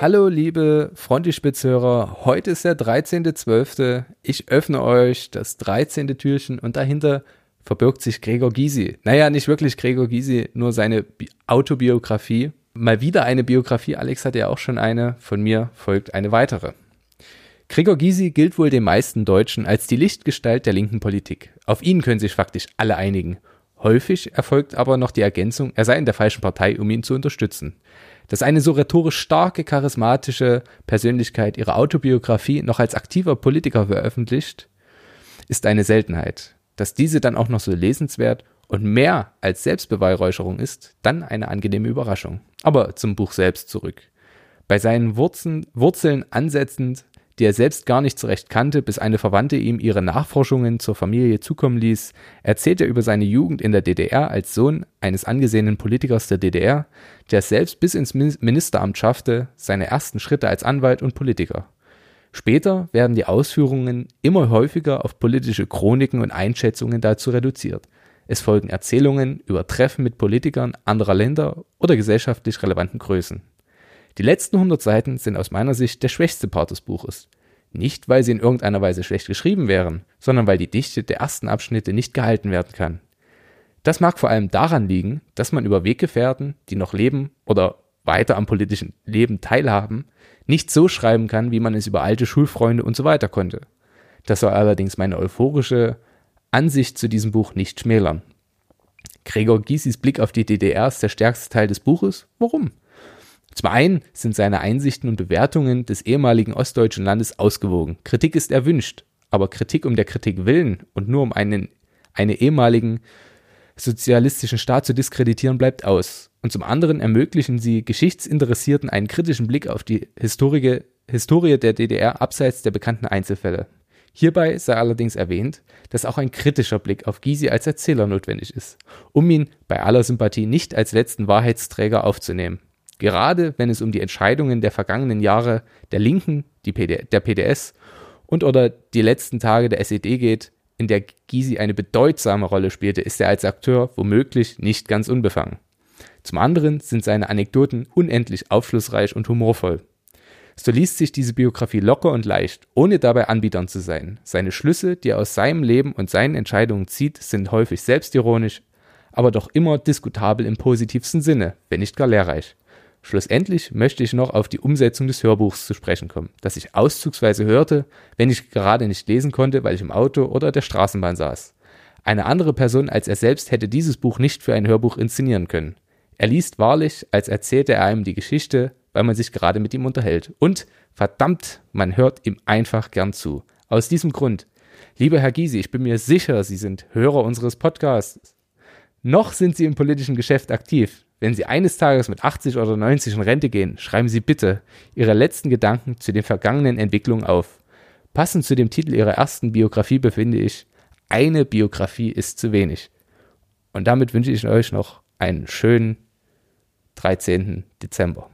Hallo liebe Frontispitzhörer, heute ist der 13.12. Ich öffne euch das 13. Türchen und dahinter verbirgt sich Gregor Gysi. Naja, nicht wirklich Gregor Gysi, nur seine Bi Autobiografie. Mal wieder eine Biografie, Alex hat ja auch schon eine, von mir folgt eine weitere. Gregor Gysi gilt wohl den meisten Deutschen als die Lichtgestalt der linken Politik. Auf ihn können sich faktisch alle einigen. Häufig erfolgt aber noch die Ergänzung, er sei in der falschen Partei, um ihn zu unterstützen. Dass eine so rhetorisch starke, charismatische Persönlichkeit ihre Autobiografie noch als aktiver Politiker veröffentlicht, ist eine Seltenheit. Dass diese dann auch noch so lesenswert und mehr als Selbstbeweihräucherung ist, dann eine angenehme Überraschung. Aber zum Buch selbst zurück. Bei seinen Wurzeln, Wurzeln ansetzend die er selbst gar nicht zurecht kannte, bis eine Verwandte ihm ihre Nachforschungen zur Familie zukommen ließ, erzählt er über seine Jugend in der DDR als Sohn eines angesehenen Politikers der DDR, der es selbst bis ins Ministeramt schaffte, seine ersten Schritte als Anwalt und Politiker. Später werden die Ausführungen immer häufiger auf politische Chroniken und Einschätzungen dazu reduziert. Es folgen Erzählungen über Treffen mit Politikern anderer Länder oder gesellschaftlich relevanten Größen. Die letzten 100 Seiten sind aus meiner Sicht der schwächste Part des Buches. Nicht, weil sie in irgendeiner Weise schlecht geschrieben wären, sondern weil die Dichte der ersten Abschnitte nicht gehalten werden kann. Das mag vor allem daran liegen, dass man über Weggefährten, die noch leben oder weiter am politischen Leben teilhaben, nicht so schreiben kann, wie man es über alte Schulfreunde und so weiter konnte. Das soll allerdings meine euphorische Ansicht zu diesem Buch nicht schmälern. Gregor Gysis Blick auf die DDR ist der stärkste Teil des Buches. Warum? Zum einen sind seine Einsichten und Bewertungen des ehemaligen ostdeutschen Landes ausgewogen. Kritik ist erwünscht, aber Kritik um der Kritik willen und nur um einen, einen ehemaligen sozialistischen Staat zu diskreditieren, bleibt aus. Und zum anderen ermöglichen sie Geschichtsinteressierten einen kritischen Blick auf die Historie, Historie der DDR abseits der bekannten Einzelfälle. Hierbei sei allerdings erwähnt, dass auch ein kritischer Blick auf Gysi als Erzähler notwendig ist, um ihn bei aller Sympathie nicht als letzten Wahrheitsträger aufzunehmen. Gerade wenn es um die Entscheidungen der vergangenen Jahre der Linken, PD, der PDS und oder die letzten Tage der SED geht, in der Gysi eine bedeutsame Rolle spielte, ist er als Akteur womöglich nicht ganz unbefangen. Zum anderen sind seine Anekdoten unendlich aufschlussreich und humorvoll. So liest sich diese Biografie locker und leicht, ohne dabei Anbietern zu sein. Seine Schlüsse, die er aus seinem Leben und seinen Entscheidungen zieht, sind häufig selbstironisch, aber doch immer diskutabel im positivsten Sinne, wenn nicht gar lehrreich. Schlussendlich möchte ich noch auf die Umsetzung des Hörbuchs zu sprechen kommen, das ich auszugsweise hörte, wenn ich gerade nicht lesen konnte, weil ich im Auto oder der Straßenbahn saß. Eine andere Person als er selbst hätte dieses Buch nicht für ein Hörbuch inszenieren können. Er liest wahrlich, als erzählte er einem die Geschichte, weil man sich gerade mit ihm unterhält. Und verdammt, man hört ihm einfach gern zu. Aus diesem Grund, lieber Herr Gysi, ich bin mir sicher, Sie sind Hörer unseres Podcasts. Noch sind Sie im politischen Geschäft aktiv. Wenn Sie eines Tages mit 80 oder 90 in Rente gehen, schreiben Sie bitte Ihre letzten Gedanken zu den vergangenen Entwicklungen auf. Passend zu dem Titel Ihrer ersten Biografie befinde ich, eine Biografie ist zu wenig. Und damit wünsche ich euch noch einen schönen 13. Dezember.